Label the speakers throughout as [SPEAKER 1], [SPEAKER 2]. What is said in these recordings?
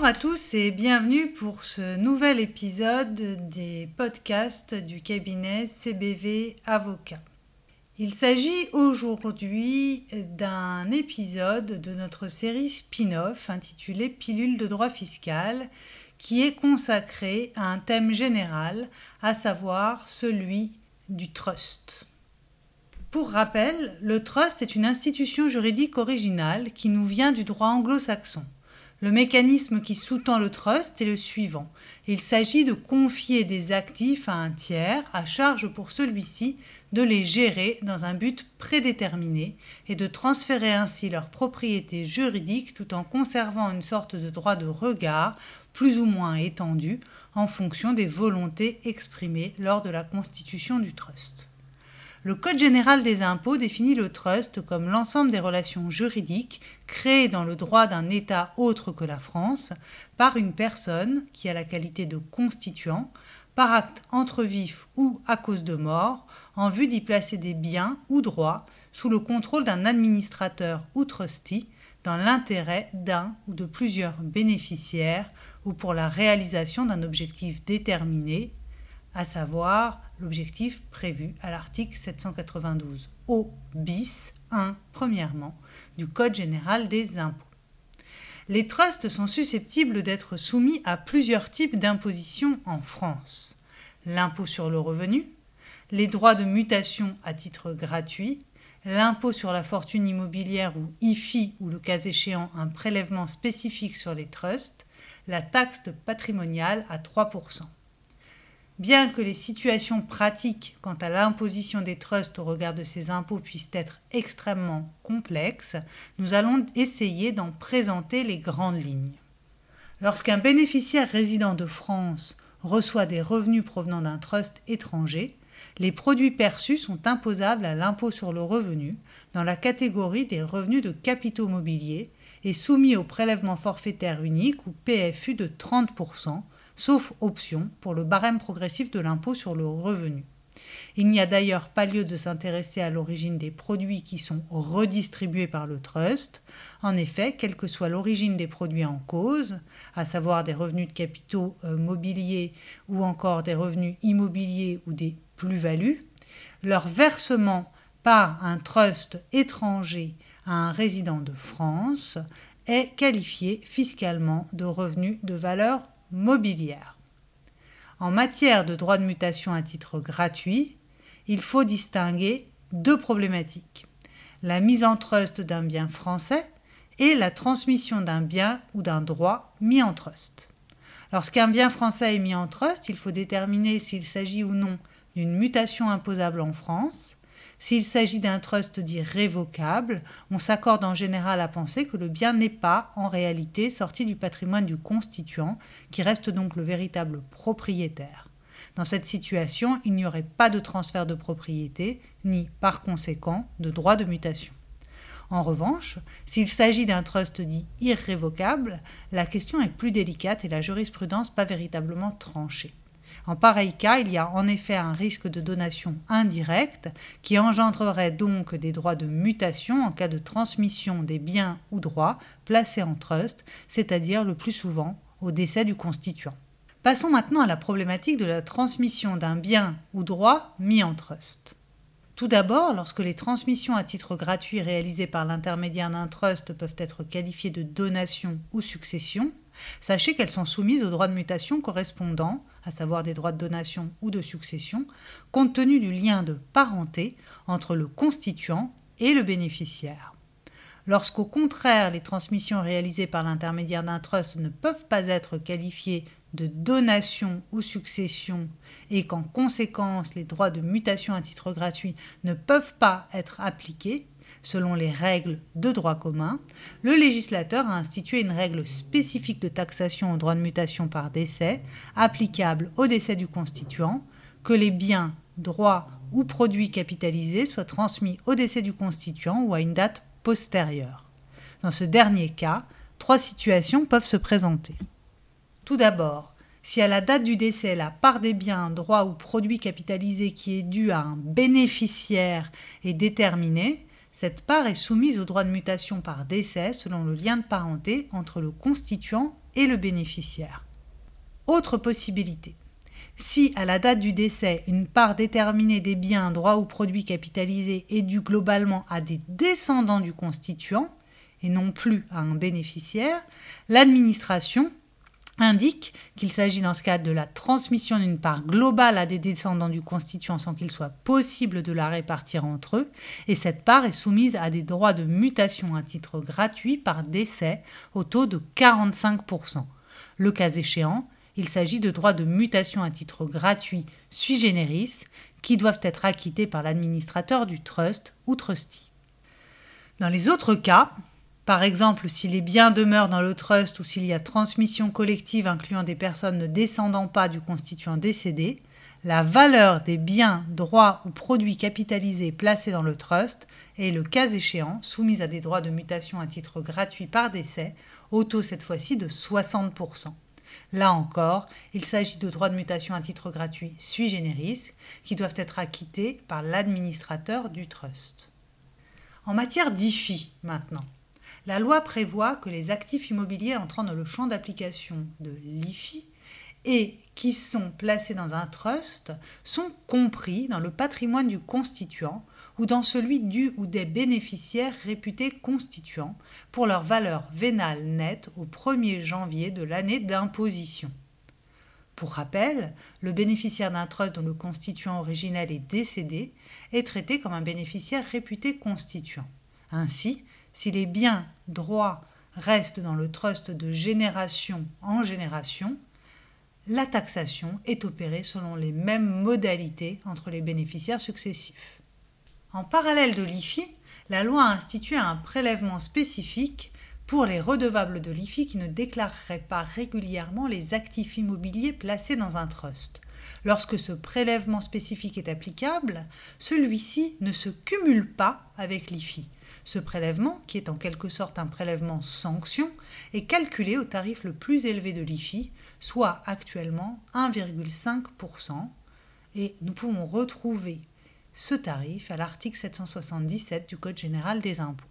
[SPEAKER 1] Bonjour à tous et bienvenue pour ce nouvel épisode des podcasts du cabinet CBV Avocat. Il s'agit aujourd'hui d'un épisode de notre série spin-off intitulée Pilule de droit fiscal qui est consacré à un thème général, à savoir celui du trust. Pour rappel, le trust est une institution juridique originale qui nous vient du droit anglo-saxon. Le mécanisme qui sous-tend le trust est le suivant. Il s'agit de confier des actifs à un tiers à charge pour celui-ci de les gérer dans un but prédéterminé et de transférer ainsi leur propriété juridique tout en conservant une sorte de droit de regard plus ou moins étendu en fonction des volontés exprimées lors de la constitution du trust. Le Code général des impôts définit le trust comme l'ensemble des relations juridiques créées dans le droit d'un État autre que la France par une personne qui a la qualité de constituant, par acte entre vif ou à cause de mort, en vue d'y placer des biens ou droits sous le contrôle d'un administrateur ou trustee dans l'intérêt d'un ou de plusieurs bénéficiaires ou pour la réalisation d'un objectif déterminé, à savoir l'objectif prévu à l'article 792 O bis 1 premièrement du Code général des impôts. Les trusts sont susceptibles d'être soumis à plusieurs types d'impositions en France. L'impôt sur le revenu, les droits de mutation à titre gratuit, l'impôt sur la fortune immobilière ou IFI ou le cas échéant un prélèvement spécifique sur les trusts, la taxe patrimoniale à 3%. Bien que les situations pratiques quant à l'imposition des trusts au regard de ces impôts puissent être extrêmement complexes, nous allons essayer d'en présenter les grandes lignes. Lorsqu'un bénéficiaire résident de France reçoit des revenus provenant d'un trust étranger, les produits perçus sont imposables à l'impôt sur le revenu dans la catégorie des revenus de capitaux mobiliers et soumis au prélèvement forfaitaire unique ou PFU de 30%, sauf option pour le barème progressif de l'impôt sur le revenu. Il n'y a d'ailleurs pas lieu de s'intéresser à l'origine des produits qui sont redistribués par le trust. En effet, quelle que soit l'origine des produits en cause, à savoir des revenus de capitaux euh, mobiliers ou encore des revenus immobiliers ou des plus-values, leur versement par un trust étranger à un résident de France est qualifié fiscalement de revenu de valeur mobilière. En matière de droit de mutation à titre gratuit, il faut distinguer deux problématiques. La mise en trust d'un bien français et la transmission d'un bien ou d'un droit mis en trust. Lorsqu'un bien français est mis en trust, il faut déterminer s'il s'agit ou non d'une mutation imposable en France s'il s'agit d'un trust dit révocable, on s'accorde en général à penser que le bien n'est pas, en réalité, sorti du patrimoine du constituant, qui reste donc le véritable propriétaire. Dans cette situation, il n'y aurait pas de transfert de propriété, ni, par conséquent, de droit de mutation. En revanche, s'il s'agit d'un trust dit irrévocable, la question est plus délicate et la jurisprudence pas véritablement tranchée. En pareil cas, il y a en effet un risque de donation indirecte qui engendrerait donc des droits de mutation en cas de transmission des biens ou droits placés en trust, c'est-à-dire le plus souvent au décès du constituant. Passons maintenant à la problématique de la transmission d'un bien ou droit mis en trust. Tout d'abord, lorsque les transmissions à titre gratuit réalisées par l'intermédiaire d'un trust peuvent être qualifiées de donation ou succession, Sachez qu'elles sont soumises aux droits de mutation correspondants, à savoir des droits de donation ou de succession, compte tenu du lien de parenté entre le constituant et le bénéficiaire. Lorsqu'au contraire les transmissions réalisées par l'intermédiaire d'un trust ne peuvent pas être qualifiées de donation ou succession et qu'en conséquence les droits de mutation à titre gratuit ne peuvent pas être appliqués, selon les règles de droit commun, le législateur a institué une règle spécifique de taxation au droit de mutation par décès, applicable au décès du constituant, que les biens, droits ou produits capitalisés soient transmis au décès du constituant ou à une date postérieure. Dans ce dernier cas, trois situations peuvent se présenter. Tout d'abord, si à la date du décès, la part des biens, droits ou produits capitalisés qui est due à un bénéficiaire est déterminée, cette part est soumise au droit de mutation par décès selon le lien de parenté entre le constituant et le bénéficiaire. Autre possibilité. Si, à la date du décès, une part déterminée des biens, droits ou produits capitalisés est due globalement à des descendants du constituant, et non plus à un bénéficiaire, l'administration indique qu'il s'agit dans ce cas de la transmission d'une part globale à des descendants du constituant sans qu'il soit possible de la répartir entre eux, et cette part est soumise à des droits de mutation à titre gratuit par décès au taux de 45%. Le cas échéant, il s'agit de droits de mutation à titre gratuit sui generis qui doivent être acquittés par l'administrateur du trust ou trustee. Dans les autres cas, par exemple, si les biens demeurent dans le trust ou s'il y a transmission collective incluant des personnes ne descendant pas du constituant décédé, la valeur des biens, droits ou produits capitalisés placés dans le trust est, le cas échéant, soumise à des droits de mutation à titre gratuit par décès, au taux cette fois-ci de 60%. Là encore, il s'agit de droits de mutation à titre gratuit sui generis qui doivent être acquittés par l'administrateur du trust. En matière d'IFI maintenant, la loi prévoit que les actifs immobiliers entrant dans le champ d'application de l'IFI et qui sont placés dans un trust sont compris dans le patrimoine du constituant ou dans celui du ou des bénéficiaires réputés constituants pour leur valeur vénale nette au 1er janvier de l'année d'imposition. Pour rappel, le bénéficiaire d'un trust dont le constituant originel est décédé est traité comme un bénéficiaire réputé constituant. Ainsi, si les biens, droits restent dans le trust de génération en génération, la taxation est opérée selon les mêmes modalités entre les bénéficiaires successifs. En parallèle de l'IFI, la loi a institué un prélèvement spécifique pour les redevables de l'IFI qui ne déclareraient pas régulièrement les actifs immobiliers placés dans un trust. Lorsque ce prélèvement spécifique est applicable, celui-ci ne se cumule pas avec l'IFI, ce prélèvement, qui est en quelque sorte un prélèvement sanction, est calculé au tarif le plus élevé de l'IFI, soit actuellement 1,5%, et nous pouvons retrouver ce tarif à l'article 777 du Code général des impôts.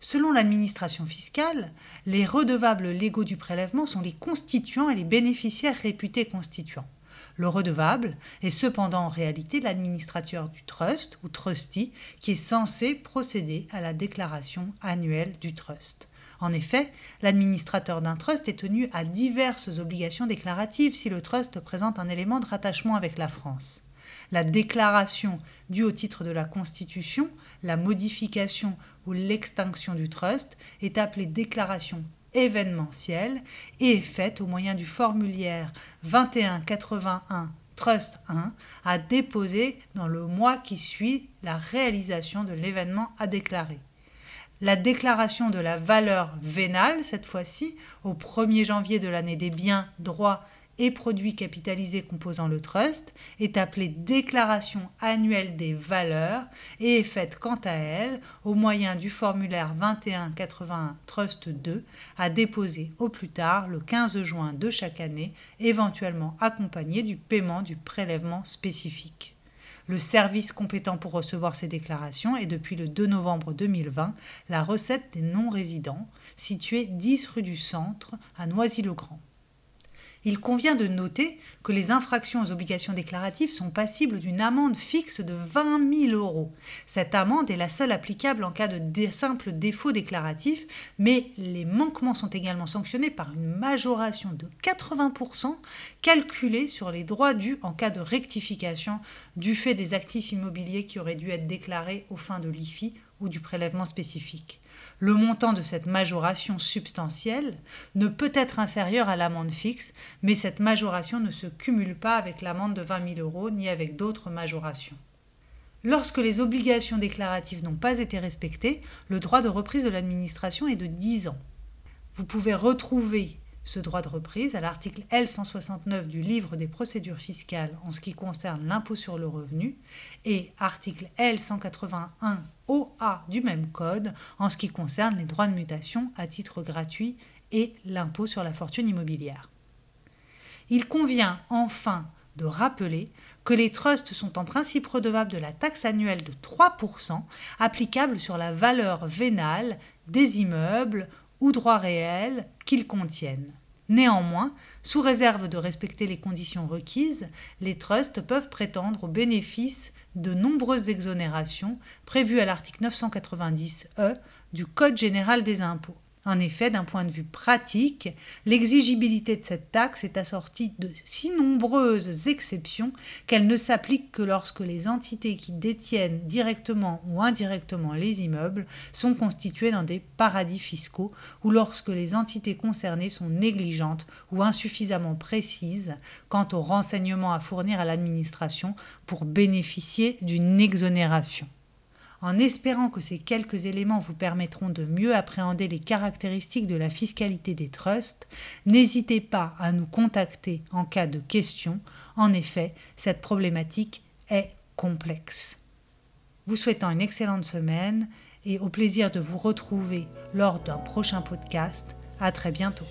[SPEAKER 1] Selon l'administration fiscale, les redevables légaux du prélèvement sont les constituants et les bénéficiaires réputés constituants. Le redevable est cependant en réalité l'administrateur du trust ou trustee qui est censé procéder à la déclaration annuelle du trust. En effet, l'administrateur d'un trust est tenu à diverses obligations déclaratives si le trust présente un élément de rattachement avec la France. La déclaration due au titre de la Constitution, la modification ou l'extinction du trust est appelée déclaration événementielle et est faite au moyen du formulaire 2181 Trust 1 à déposer dans le mois qui suit la réalisation de l'événement à déclarer. La déclaration de la valeur vénale, cette fois-ci, au 1er janvier de l'année des biens, droits et produits capitalisés composant le trust est appelée déclaration annuelle des valeurs et est faite quant à elle au moyen du formulaire 2181 Trust 2 à déposer au plus tard le 15 juin de chaque année, éventuellement accompagné du paiement du prélèvement spécifique. Le service compétent pour recevoir ces déclarations est depuis le 2 novembre 2020 la recette des non-résidents, située 10 rue du Centre à Noisy-le-Grand. Il convient de noter que les infractions aux obligations déclaratives sont passibles d'une amende fixe de 20 000 euros. Cette amende est la seule applicable en cas de simple défaut déclaratif, mais les manquements sont également sanctionnés par une majoration de 80% calculée sur les droits dus en cas de rectification du fait des actifs immobiliers qui auraient dû être déclarés aux fins de l'IFI ou du prélèvement spécifique. Le montant de cette majoration substantielle ne peut être inférieur à l'amende fixe, mais cette majoration ne se cumule pas avec l'amende de 20 000 euros ni avec d'autres majorations. Lorsque les obligations déclaratives n'ont pas été respectées, le droit de reprise de l'administration est de 10 ans. Vous pouvez retrouver ce droit de reprise à l'article L169 du livre des procédures fiscales en ce qui concerne l'impôt sur le revenu et article L181 OA du même code en ce qui concerne les droits de mutation à titre gratuit et l'impôt sur la fortune immobilière. Il convient enfin de rappeler que les trusts sont en principe redevables de la taxe annuelle de 3% applicable sur la valeur vénale des immeubles ou droits réels qu'ils contiennent. Néanmoins, sous réserve de respecter les conditions requises, les trusts peuvent prétendre au bénéfice de nombreuses exonérations prévues à l'article 990E du Code général des impôts. En effet, d'un point de vue pratique, l'exigibilité de cette taxe est assortie de si nombreuses exceptions qu'elle ne s'applique que lorsque les entités qui détiennent directement ou indirectement les immeubles sont constituées dans des paradis fiscaux ou lorsque les entités concernées sont négligentes ou insuffisamment précises quant aux renseignements à fournir à l'administration pour bénéficier d'une exonération en espérant que ces quelques éléments vous permettront de mieux appréhender les caractéristiques de la fiscalité des trusts, n'hésitez pas à nous contacter en cas de questions. En effet, cette problématique est complexe. Vous souhaitant une excellente semaine et au plaisir de vous retrouver lors d'un prochain podcast. À très bientôt.